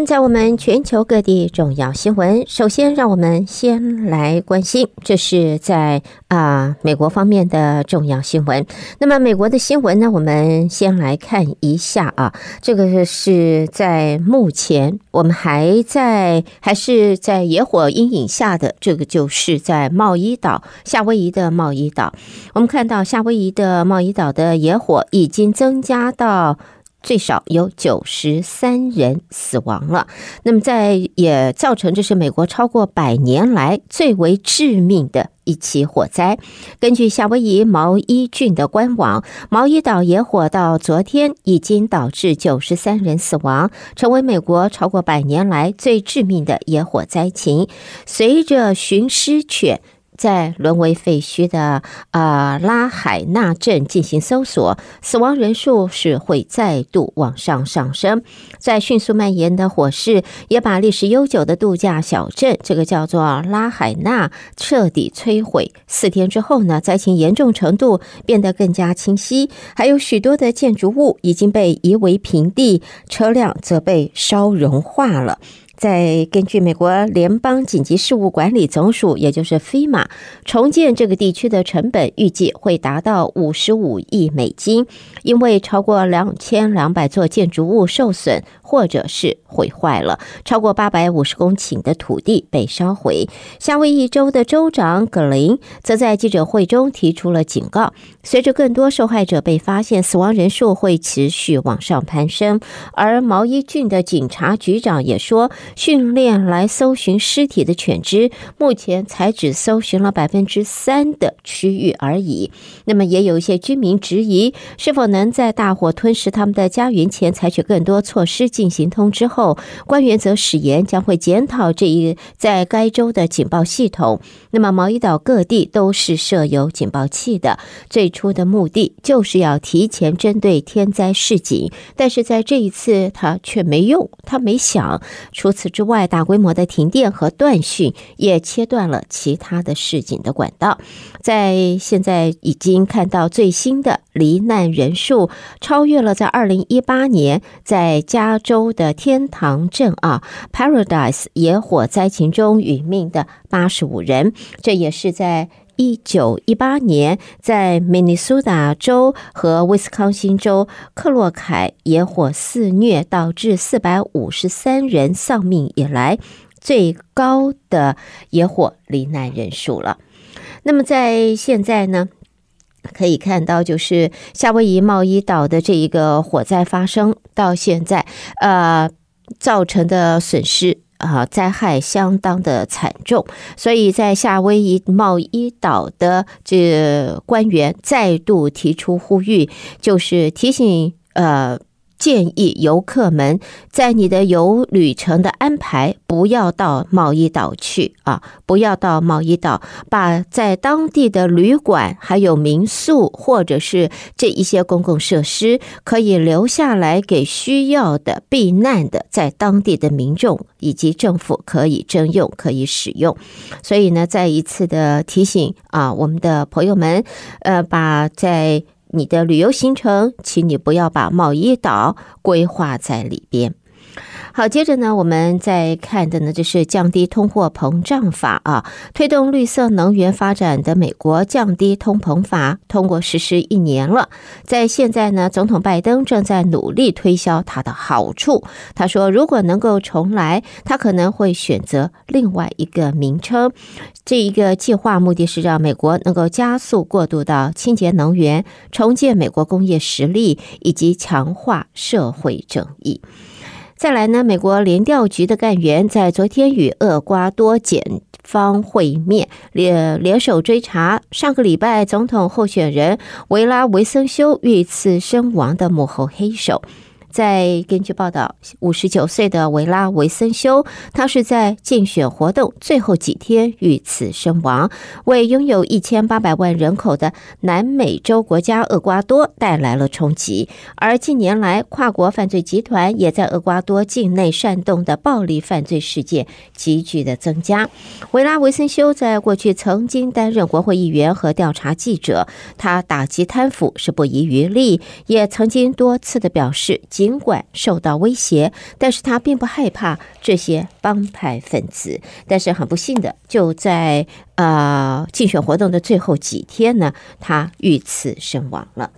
天，在我们全球各地重要新闻，首先让我们先来关心，这是在啊、美国方面的重要新闻。那么美国的新闻呢，我们先来看一下啊，这个是在目前我们还在还是在野火阴影下的，这个就是在茂伊岛，夏威夷的茂伊岛。我们看到夏威夷的茂伊岛的野火已经增加到。最少有九十三人死亡了，那么在也造成这是美国超过百年来最为致命的一起火灾。根据夏威夷毛伊郡的官网，毛伊岛野火到昨天已经导致九十三人死亡，成为美国超过百年来最致命的野火灾情。随着寻尸犬。在沦为废墟的啊拉海纳镇进行搜索，死亡人数是会再度往上上升。在迅速蔓延的火势，也把历史悠久的度假小镇这个叫做拉海纳彻底摧毁。四天之后呢，灾情严重程度变得更加清晰，还有许多的建筑物已经被夷为平地，车辆则被烧融化了。再根据美国联邦紧急事务管理总署，也就是 FEMA，重建这个地区的成本预计会达到五十五亿美金，因为超过两千两百座建筑物受损或者是毁坏了，超过八百五十公顷的土地被烧毁。夏威夷州的州长葛林则在记者会中提出了警告：随着更多受害者被发现，死亡人数会持续往上攀升。而毛伊郡的警察局长也说。训练来搜寻尸体的犬只，目前才只搜寻了百分之三的区域而已。那么，也有一些居民质疑，是否能在大火吞噬他们的家园前采取更多措施进行通知后，官员则誓言将会检讨这一在该州的警报系统。那么，毛伊岛各地都是设有警报器的，最初的目的就是要提前针对天灾示警，但是在这一次，他却没用，他没响。除此。之外，大规模的停电和断讯也切断了其他的示警的管道。在现在已经看到最新的罹难人数超越了在二零一八年在加州的天堂镇啊 Paradise 野火灾情中殒命的八十五人。这也是在。一九一八年，在明尼苏达州和威斯康星州克洛凯野火肆虐，导致四百五十三人丧命以来，最高的野火罹难人数了。那么在现在呢，可以看到，就是夏威夷贸易岛的这一个火灾发生到现在，呃，造成的损失。啊，灾害相当的惨重，所以在夏威夷贸易岛的这官员再度提出呼吁，就是提醒呃。建议游客们在你的游旅程的安排，不要到茂伊岛去啊！不要到茂伊岛，把在当地的旅馆、还有民宿或者是这一些公共设施，可以留下来给需要的避难的在当地的民众以及政府可以征用、可以使用。所以呢，再一次的提醒啊，我们的朋友们，呃，把在。你的旅游行程，请你不要把茂伊岛规划在里边。好，接着呢，我们再看的呢，就是降低通货膨胀法啊，推动绿色能源发展的美国降低通膨法通过实施一年了。在现在呢，总统拜登正在努力推销它的好处。他说，如果能够重来，他可能会选择另外一个名称。这一个计划目的是让美国能够加速过渡到清洁能源，重建美国工业实力，以及强化社会正义。再来呢，美国联调局的干员在昨天与厄瓜多检方会面，联联手追查上个礼拜总统候选人维拉维森修遇刺身亡的幕后黑手。在根据报道，五十九岁的维拉维森修，他是在竞选活动最后几天遇刺身亡，为拥有一千八百万人口的南美洲国家厄瓜多带来了冲击。而近年来，跨国犯罪集团也在厄瓜多境内煽动的暴力犯罪事件急剧的增加。维拉维森修在过去曾经担任国会议员和调查记者，他打击贪腐是不遗余力，也曾经多次的表示。尽管受到威胁，但是他并不害怕这些帮派分子。但是很不幸的，就在呃竞选活动的最后几天呢，他遇刺身亡了。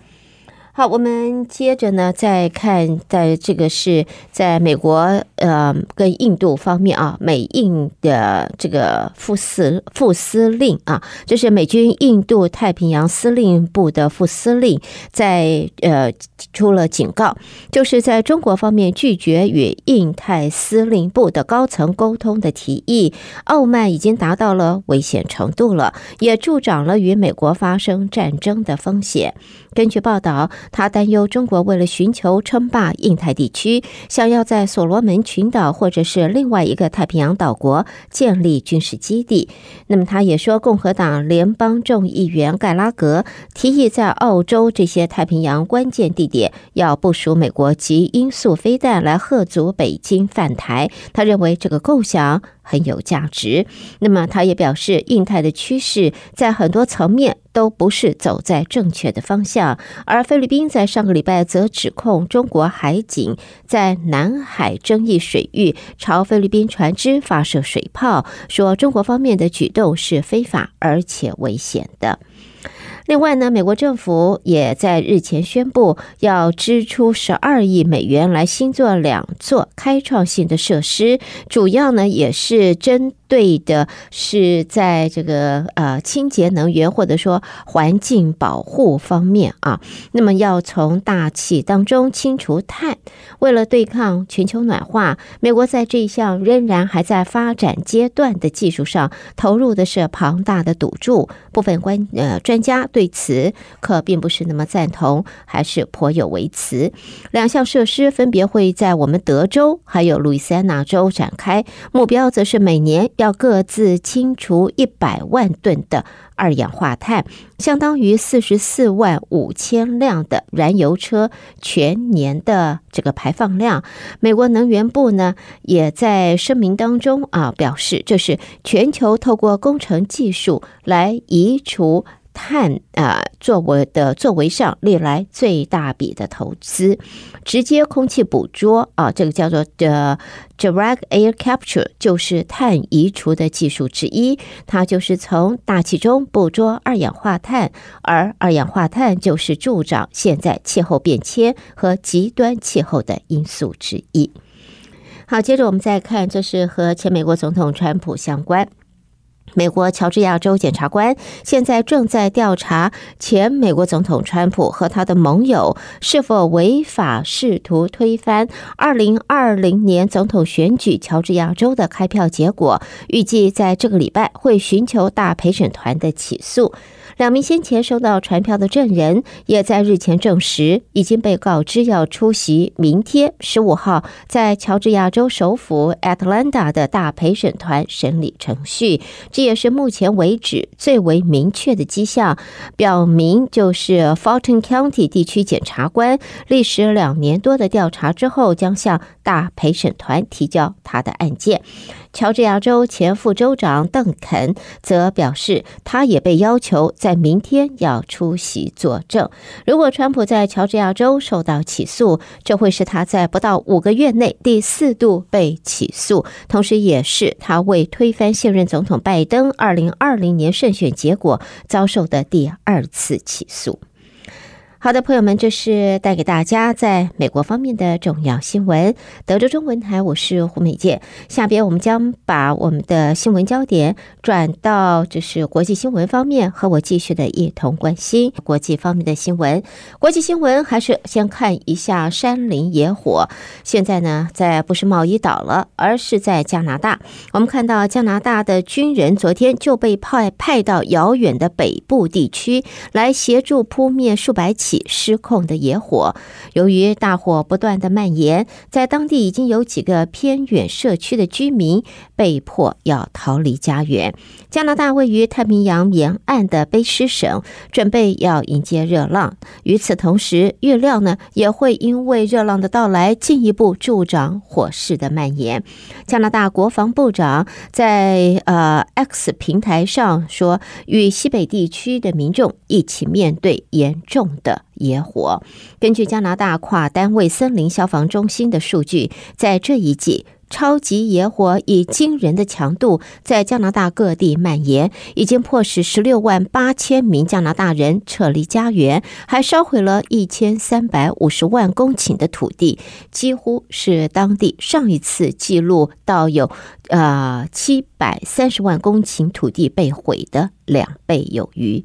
好，我们接着呢，再看，在这个是在美国呃跟印度方面啊，美印的这个副司副司令啊，就是美军印度太平洋司令部的副司令在呃出了警告，就是在中国方面拒绝与印太司令部的高层沟通的提议，傲慢已经达到了危险程度了，也助长了与美国发生战争的风险。根据报道，他担忧中国为了寻求称霸印太地区，想要在所罗门群岛或者是另外一个太平洋岛国建立军事基地。那么，他也说，共和党联邦众议员盖拉格提议在澳洲这些太平洋关键地点要部署美国极音速飞弹来吓阻北京犯台。他认为这个构想很有价值。那么，他也表示，印太的趋势在很多层面都不是走在正确的方向。而菲律宾在上个礼拜则指控中国海警在南海争议水域朝菲律宾船只发射水炮，说中国方面的举动是非法而且危险的。另外呢，美国政府也在日前宣布要支出十二亿美元来新做两座开创性的设施，主要呢也是针对的是在这个呃清洁能源或者说环境保护方面啊。那么要从大气当中清除碳，为了对抗全球暖化，美国在这一项仍然还在发展阶段的技术上投入的是庞大的赌注。部分关呃专家。对此可并不是那么赞同，还是颇有微词。两项设施分别会在我们德州还有路易斯安那州展开，目标则是每年要各自清除一百万吨的二氧化碳，相当于四十四万五千辆的燃油车全年的这个排放量。美国能源部呢也在声明当中啊表示，这是全球透过工程技术来移除。碳啊，作为的作为上历来最大笔的投资，直接空气捕捉啊，这个叫做的 direct air capture，就是碳移除的技术之一。它就是从大气中捕捉二氧化碳，而二氧化碳就是助长现在气候变迁和极端气候的因素之一。好，接着我们再看，这是和前美国总统川普相关。美国乔治亚州检察官现在正在调查前美国总统川普和他的盟友是否违法试图推翻二零二零年总统选举乔治亚州的开票结果，预计在这个礼拜会寻求大陪审团的起诉。两名先前收到传票的证人也在日前证实，已经被告知要出席明天十五号在乔治亚州首府 Atlanta 的大陪审团审理程序。这也是目前为止最为明确的迹象，表明就是 Fulton County 地区检察官历时两年多的调查之后，将向大陪审团提交他的案件。乔治亚州前副州长邓肯则表示，他也被要求在明天要出席作证。如果川普在乔治亚州受到起诉，这会是他在不到五个月内第四度被起诉，同时也是他为推翻现任总统拜登二零二零年胜选结果遭受的第二次起诉。好的，朋友们，这是带给大家在美国方面的重要新闻。德州中文台，我是胡美健。下边我们将把我们的新闻焦点转到就是国际新闻方面，和我继续的一同关心国际方面的新闻。国际新闻还是先看一下山林野火。现在呢，在不是贸易岛了，而是在加拿大。我们看到加拿大的军人昨天就被派派到遥远的北部地区来协助扑灭数百起。失控的野火，由于大火不断的蔓延，在当地已经有几个偏远社区的居民被迫要逃离家园。加拿大位于太平洋沿岸的卑诗省准备要迎接热浪，与此同时，预料呢也会因为热浪的到来进一步助长火势的蔓延。加拿大国防部长在呃 X 平台上说，与西北地区的民众一起面对严重的。野火。根据加拿大跨单位森林消防中心的数据，在这一季，超级野火以惊人的强度在加拿大各地蔓延，已经迫使十六万八千名加拿大人撤离家园，还烧毁了一千三百五十万公顷的土地，几乎是当地上一次记录到有呃七百三十万公顷土地被毁的两倍有余。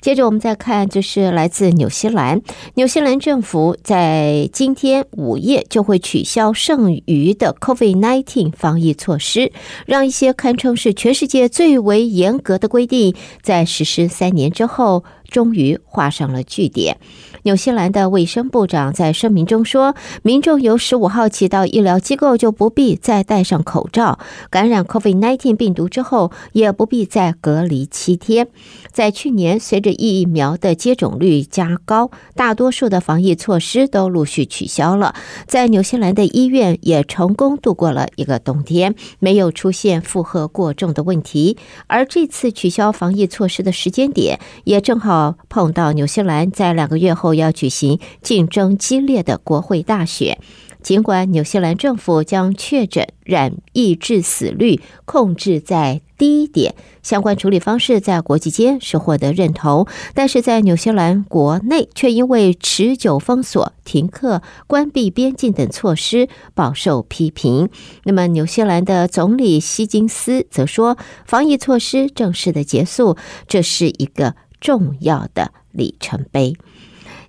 接着我们再看，就是来自纽西兰，纽西兰政府在今天午夜就会取消剩余的 COVID-19 防疫措施，让一些堪称是全世界最为严格的规定，在实施三年之后，终于画上了句点。纽西兰的卫生部长在声明中说，民众由十五号起到医疗机构就不必再戴上口罩，感染 COVID-19 病毒之后也不必再隔离七天。在去年，随着疫苗的接种率加高，大多数的防疫措施都陆续取消了。在纽西兰的医院也成功度过了一个冬天，没有出现负荷过重的问题。而这次取消防疫措施的时间点，也正好碰到纽西兰在两个月后要举行竞争激烈的国会大选。尽管纽西兰政府将确诊染疫致死率控制在低一点，相关处理方式在国际间是获得认同，但是在纽西兰国内却因为持久封锁、停课、关闭边境等措施饱受批评。那么，纽西兰的总理希金斯则说，防疫措施正式的结束，这是一个重要的里程碑。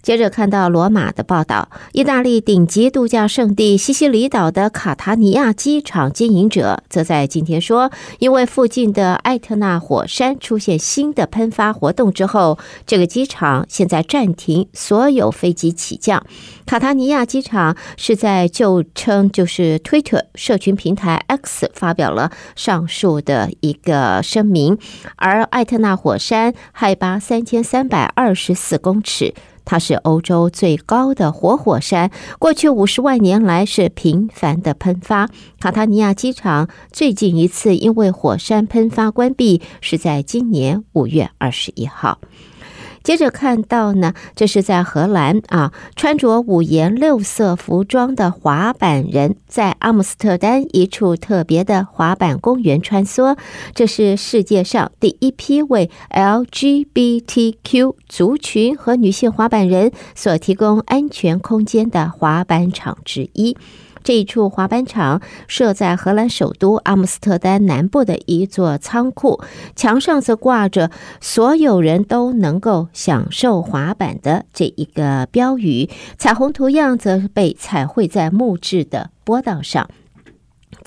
接着看到罗马的报道，意大利顶级度假胜地西西里岛的卡塔尼亚机场经营者则在今天说，因为附近的艾特纳火山出现新的喷发活动之后，这个机场现在暂停所有飞机起降。卡塔尼亚机场是在就称就是 Twitter 社群平台 X 发表了上述的一个声明，而艾特纳火山海拔三千三百二十四公尺。它是欧洲最高的活火，山，过去五十万年来是频繁的喷发。卡塔尼亚机场最近一次因为火山喷发关闭，是在今年五月二十一号。接着看到呢，这是在荷兰啊，穿着五颜六色服装的滑板人在阿姆斯特丹一处特别的滑板公园穿梭。这是世界上第一批为 LGBTQ 族群和女性滑板人所提供安全空间的滑板场之一。这一处滑板场设在荷兰首都阿姆斯特丹南部的一座仓库，墙上则挂着“所有人都能够享受滑板”的这一个标语，彩虹图样则被彩绘在木质的波道上。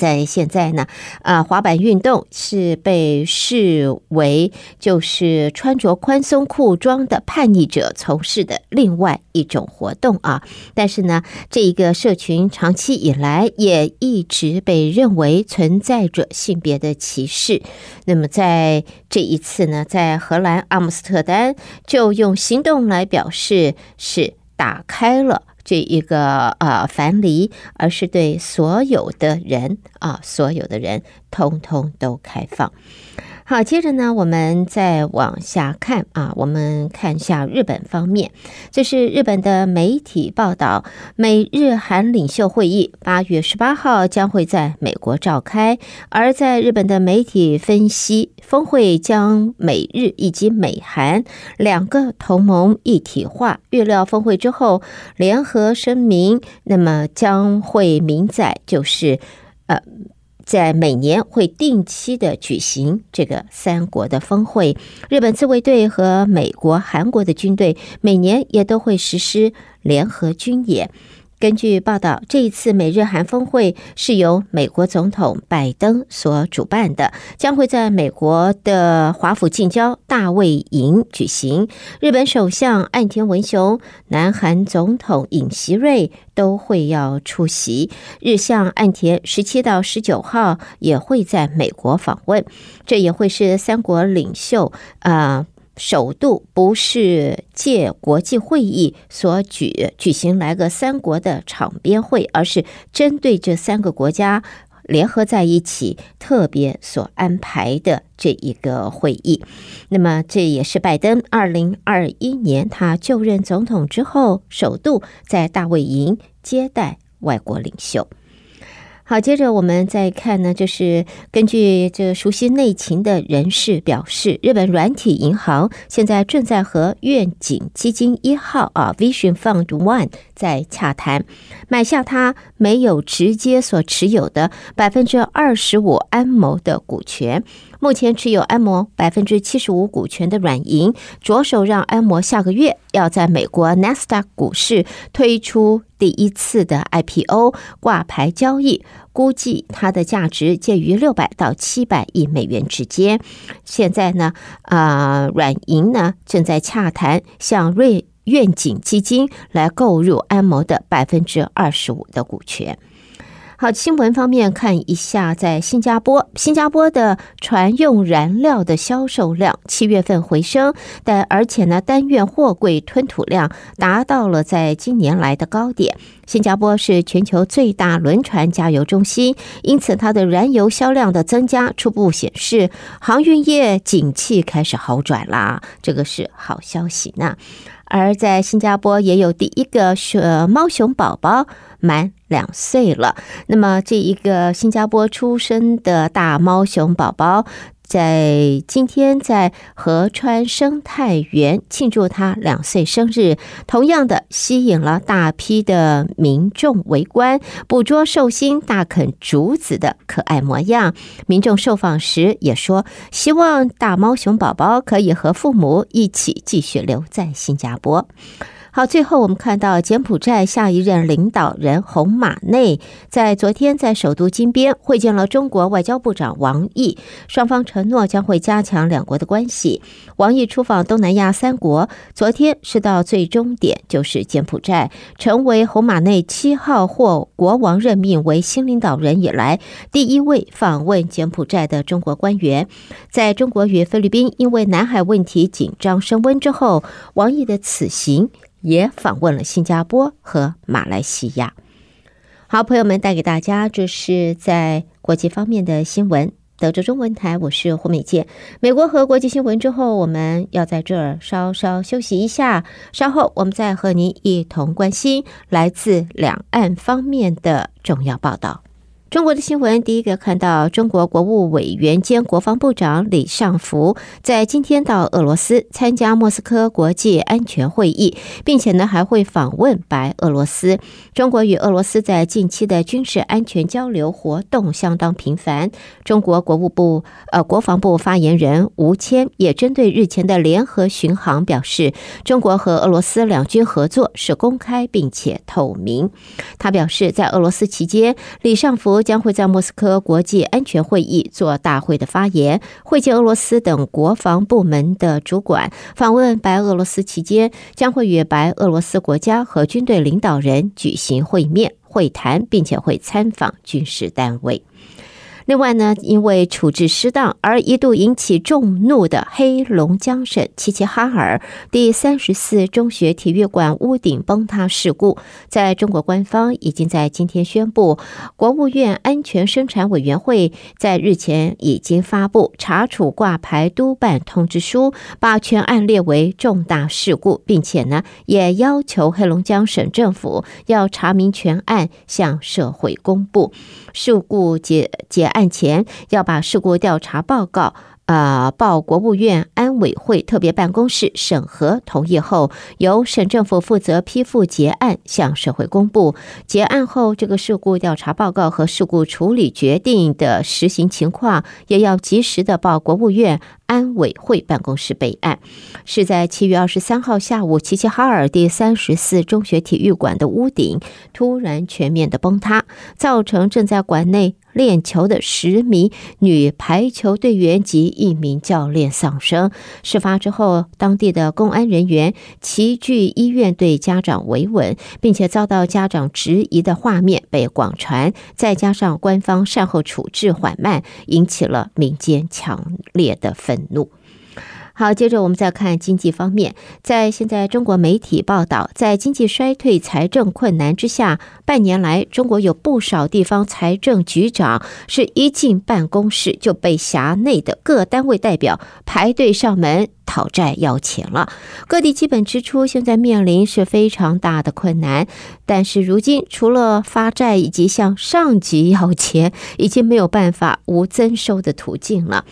在现在呢，啊，滑板运动是被视为就是穿着宽松裤装的叛逆者从事的另外一种活动啊。但是呢，这一个社群长期以来也一直被认为存在着性别的歧视。那么在这一次呢，在荷兰阿姆斯特丹就用行动来表示是打开了。这一个呃樊篱，而是对所有的人啊，所有的人通通都开放。好，接着呢，我们再往下看啊，我们看一下日本方面。这是日本的媒体报道，美日韩领袖会议八月十八号将会在美国召开。而在日本的媒体分析，峰会将美日以及美韩两个同盟一体化。预料峰会之后联合声明，那么将会明载就是呃。在每年会定期的举行这个三国的峰会，日本自卫队和美国、韩国的军队每年也都会实施联合军演。根据报道，这一次美日韩峰会是由美国总统拜登所主办的，将会在美国的华府近郊大卫营举行。日本首相岸田文雄、南韩总统尹锡悦都会要出席。日相岸田十七到十九号也会在美国访问，这也会是三国领袖啊。首度不是借国际会议所举举行来个三国的场边会，而是针对这三个国家联合在一起特别所安排的这一个会议。那么，这也是拜登二零二一年他就任总统之后，首度在大卫营接待外国领袖。好，接着我们再看呢，就是根据这熟悉内情的人士表示，日本软体银行现在正在和愿景基金一号啊 Vision Fund One 在洽谈，买下它没有直接所持有的百分之二十五安谋的股权。目前持有安摩百分之七十五股权的软银，着手让安摩下个月要在美国纳斯达克股市推出第一次的 IPO 挂牌交易。估计它的价值介于六百到七百亿美元之间。现在呢，啊、软银呢正在洽谈向瑞愿景基金来购入安摩的百分之二十五的股权。好，新闻方面看一下，在新加坡，新加坡的船用燃料的销售量七月份回升，但而且呢，单月货柜吞吐量达到了在今年来的高点。新加坡是全球最大轮船加油中心，因此它的燃油销量的增加初步显示，航运业景气开始好转啦，这个是好消息呢。而在新加坡也有第一个雪猫熊宝宝满两岁了。那么这一个新加坡出生的大猫熊宝宝，在今天在河川生态园庆祝他两岁生日，同样的吸引了大批的民众围观，捕捉寿星大啃竹子的可爱模样。民众受访时也说，希望大猫熊宝宝可以和父母一起继续留在新加坡。好，最后我们看到柬埔寨下一任领导人洪马内在昨天在首都金边会见了中国外交部长王毅，双方承诺将会加强两国的关系。王毅出访东南亚三国，昨天是到最终点就是柬埔寨，成为洪马内七号获国王任命为新领导人以来第一位访问柬埔寨的中国官员。在中国与菲律宾因为南海问题紧张升温之后，王毅的此行。也访问了新加坡和马来西亚。好，朋友们带给大家，这是在国际方面的新闻。德州中文台，我是胡美健。美国和国际新闻之后，我们要在这儿稍稍休息一下，稍后我们再和您一同关心来自两岸方面的重要报道。中国的新闻，第一个看到中国国务委员兼国防部长李尚福在今天到俄罗斯参加莫斯科国际安全会议，并且呢还会访问白俄罗斯。中国与俄罗斯在近期的军事安全交流活动相当频繁。中国国务部呃国防部发言人吴谦也针对日前的联合巡航表示，中国和俄罗斯两军合作是公开并且透明。他表示，在俄罗斯期间，李尚福。将会在莫斯科国际安全会议做大会的发言，会见俄罗斯等国防部门的主管。访问白俄罗斯期间，将会与白俄罗斯国家和军队领导人举行会面会谈，并且会参访军事单位。另外呢，因为处置失当而一度引起众怒的黑龙江省齐齐哈尔第三十四中学体育馆屋顶崩塌事故，在中国官方已经在今天宣布，国务院安全生产委员会在日前已经发布查处挂牌督办通知书，把全案列为重大事故，并且呢，也要求黑龙江省政府要查明全案，向社会公布。事故结结案案前要把事故调查报告，呃，报国务院安委会特别办公室审核同意后，由省政府负责批复结案，向社会公布。结案后，这个事故调查报告和事故处理决定的实行情况，也要及时的报国务院。安委会办公室备案，是在七月二十三号下午，齐齐哈尔第三十四中学体育馆的屋顶突然全面的崩塌，造成正在馆内练球的十名女排球队员及一名教练丧生。事发之后，当地的公安人员齐聚医院对家长维稳，并且遭到家长质疑的画面被广传，再加上官方善后处置缓慢，引起了民间强烈的愤怒。好，接着我们再看经济方面，在现在中国媒体报道，在经济衰退、财政困难之下，半年来中国有不少地方财政局长是一进办公室就被辖内的各单位代表排队上门。讨债要钱了。各地基本支出现在面临是非常大的困难，但是如今除了发债以及向上级要钱，已经没有办法无增收的途径了。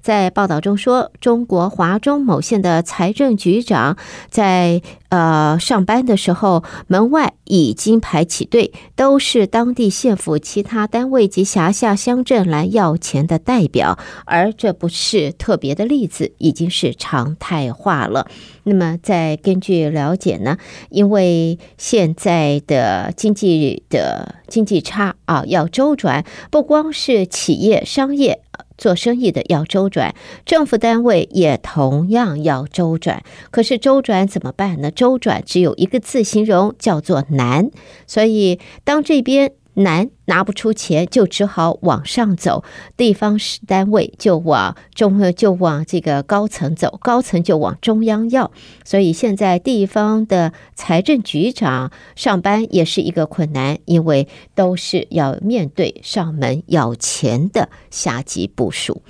在报道中说，中国华中某县的财政局长在呃上班的时候，门外已经排起队，都是当地县府其他单位及辖下乡镇来要钱的代表，而这不是特别的例子，已经是常态化了。那么，再根据了解呢，因为现在的经济的经济差啊，要周转，不光是企业商业。做生意的要周转，政府单位也同样要周转。可是周转怎么办呢？周转只有一个字形容，叫做难。所以当这边。难拿不出钱，就只好往上走，地方单位就往中，就往这个高层走，高层就往中央要。所以现在地方的财政局长上班也是一个困难，因为都是要面对上门要钱的下级部署。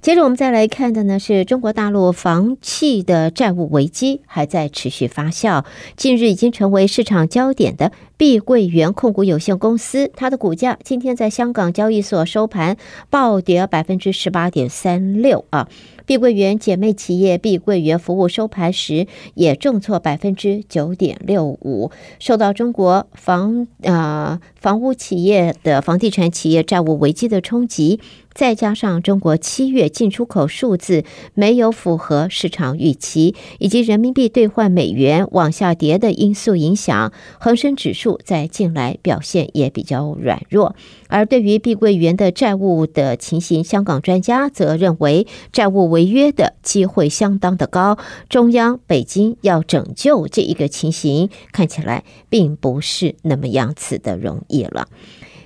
接着我们再来看的呢，是中国大陆房企的债务危机还在持续发酵。近日已经成为市场焦点的碧桂园控股有限公司，它的股价今天在香港交易所收盘暴跌百分之十八点三六啊。碧桂园姐妹企业碧桂园服务收盘时也重挫百分之九点六五，受到中国房啊、呃、房屋企业的房地产企业债务危机的冲击。再加上中国七月进出口数字没有符合市场预期，以及人民币兑换美元往下跌的因素影响，恒生指数在近来表现也比较软弱。而对于碧桂园的债务的情形，香港专家则认为债务违约的机会相当的高，中央北京要拯救这一个情形，看起来并不是那么样子的容易了。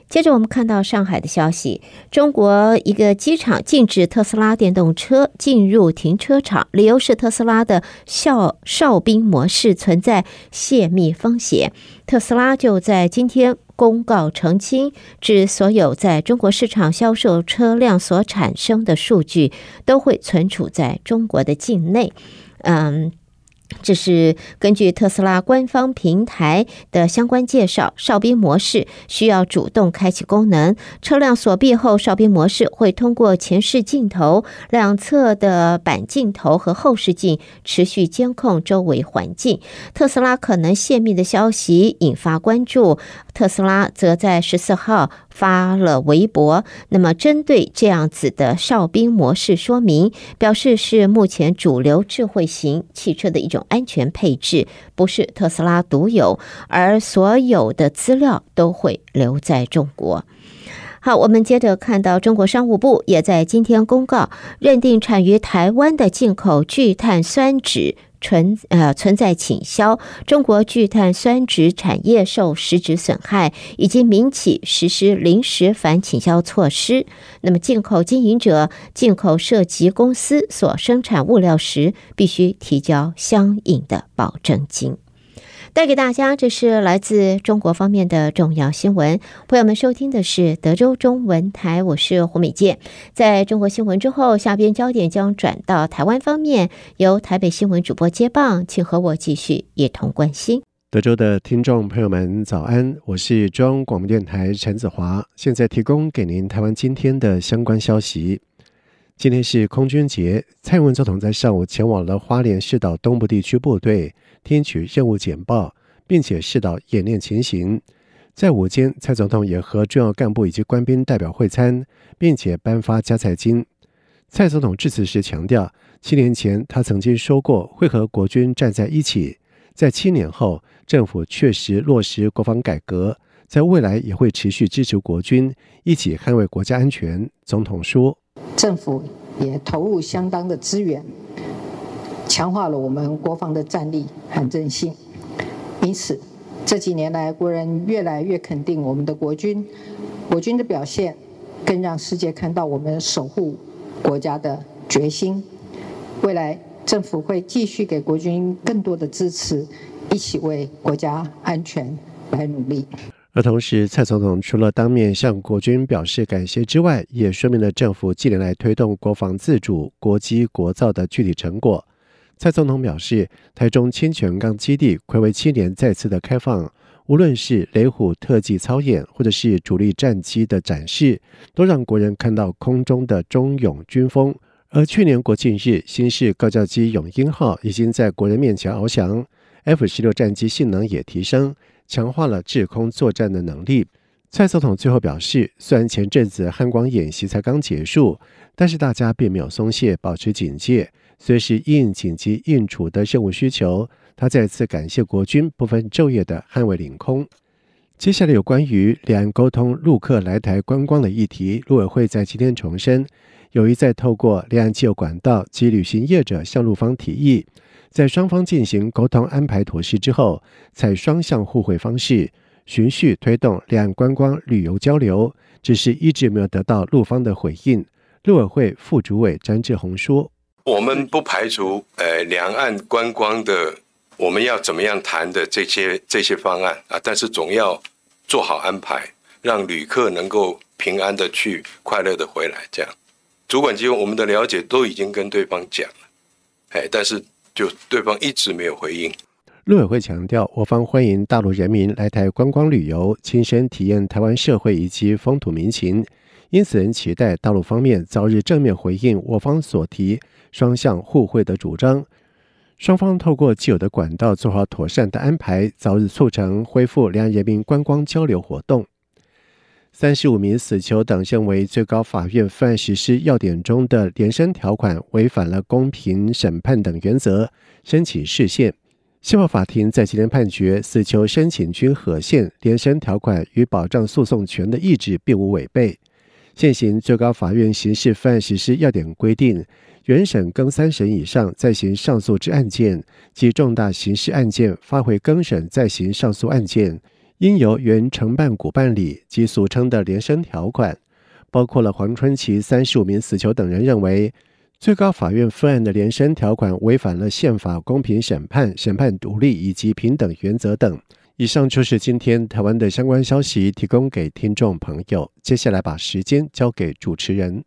接着我们看到上海的消息，中国一个机场禁止特斯拉电动车进入停车场，理由是特斯拉的哨哨兵模式存在泄密风险。特斯拉就在今天公告澄清，指所有在中国市场销售车辆所产生的数据都会存储在中国的境内。嗯。这是根据特斯拉官方平台的相关介绍，哨兵模式需要主动开启功能。车辆锁闭后，哨兵模式会通过前视镜头、两侧的板镜头和后视镜持续监控周围环境。特斯拉可能泄密的消息引发关注，特斯拉则在十四号发了微博，那么针对这样子的哨兵模式说明，表示是目前主流智慧型汽车的一种安全配置，不是特斯拉独有，而所有的资料都会留在中国。好，我们接着看到中国商务部也在今天公告，认定产于台湾的进口聚碳酸酯。存呃存在倾销，中国聚碳酸酯产业受实质损害，以及民企实施临时反倾销措施。那么，进口经营者、进口涉及公司所生产物料时，必须提交相应的保证金。带给大家，这是来自中国方面的重要新闻。朋友们收听的是德州中文台，我是胡美健。在中国新闻之后，下边焦点将转到台湾方面，由台北新闻主播接棒，请和我继续一同关心。德州的听众朋友们，早安！我是中央广播电台陈子华，现在提供给您台湾今天的相关消息。今天是空军节，蔡英文总统在上午前往了花莲市岛东部地区部队。听取任务简报，并且视导演练情形。在午间，蔡总统也和重要干部以及官兵代表会餐，并且颁发加菜金。蔡总统致辞时强调，七年前他曾经说过会和国军站在一起，在七年后，政府确实落实国防改革，在未来也会持续支持国军，一起捍卫国家安全。总统说，政府也投入相当的资源。强化了我们国防的战力和韧性，因此这几年来，国人越来越肯定我们的国军，国军的表现更让世界看到我们守护国家的决心。未来政府会继续给国军更多的支持，一起为国家安全来努力。而同时，蔡总统除了当面向国军表示感谢之外，也说明了政府近年来推动国防自主、国机国造的具体成果。蔡总统表示，台中清泉岗基地睽违七年再次的开放，无论是雷虎特技操演，或者是主力战机的展示，都让国人看到空中的忠勇军风。而去年国庆日，新式高教机“永鹰号”已经在国人面前翱翔，F 十六战机性能也提升，强化了制空作战的能力。蔡总统最后表示，虽然前阵子汉光演习才刚结束，但是大家并没有松懈，保持警戒，随时应紧急应处的任务需求。他再次感谢国军不分昼夜的捍卫领空。接下来有关于两岸沟通陆客来台观光的议题，陆委会在今天重申，有意在透过两岸既有管道及旅行业者向陆方提议，在双方进行沟通安排妥适之后，采双向互惠方式，循序推动两岸观光旅游交流。只是一直没有得到陆方的回应。陆委会副主委詹志宏说：“我们不排除呃两岸观光的。”我们要怎么样谈的这些这些方案啊？但是总要做好安排，让旅客能够平安的去，快乐的回来。这样，主管机关我们的了解都已经跟对方讲了，哎，但是就对方一直没有回应。陆委会强调，我方欢迎大陆人民来台观光旅游，亲身体验台湾社会以及风土民情，因此仍期待大陆方面早日正面回应我方所提双向互惠的主张。双方透过既有的管道做好妥善的安排，早日促成恢复两岸人民观光交流活动。三十五名死囚等认为最高法院犯案实施要点中的连审条款违反了公平审判等原则，申请释宪。宪法法庭在今天判决，死囚申请均合宪，连审条款与保障诉讼权的意志并无违背。现行最高法院刑事犯案实施要点规定。原审更三审以上再行上诉之案件及重大刑事案件发回更审再行上诉案件，应由原承办股办理及俗称的连审条款，包括了黄春琪三十五名死囚等人认为，最高法院分案的连审条款违反了宪法公平审判、审判独立以及平等原则等。以上就是今天台湾的相关消息，提供给听众朋友。接下来把时间交给主持人。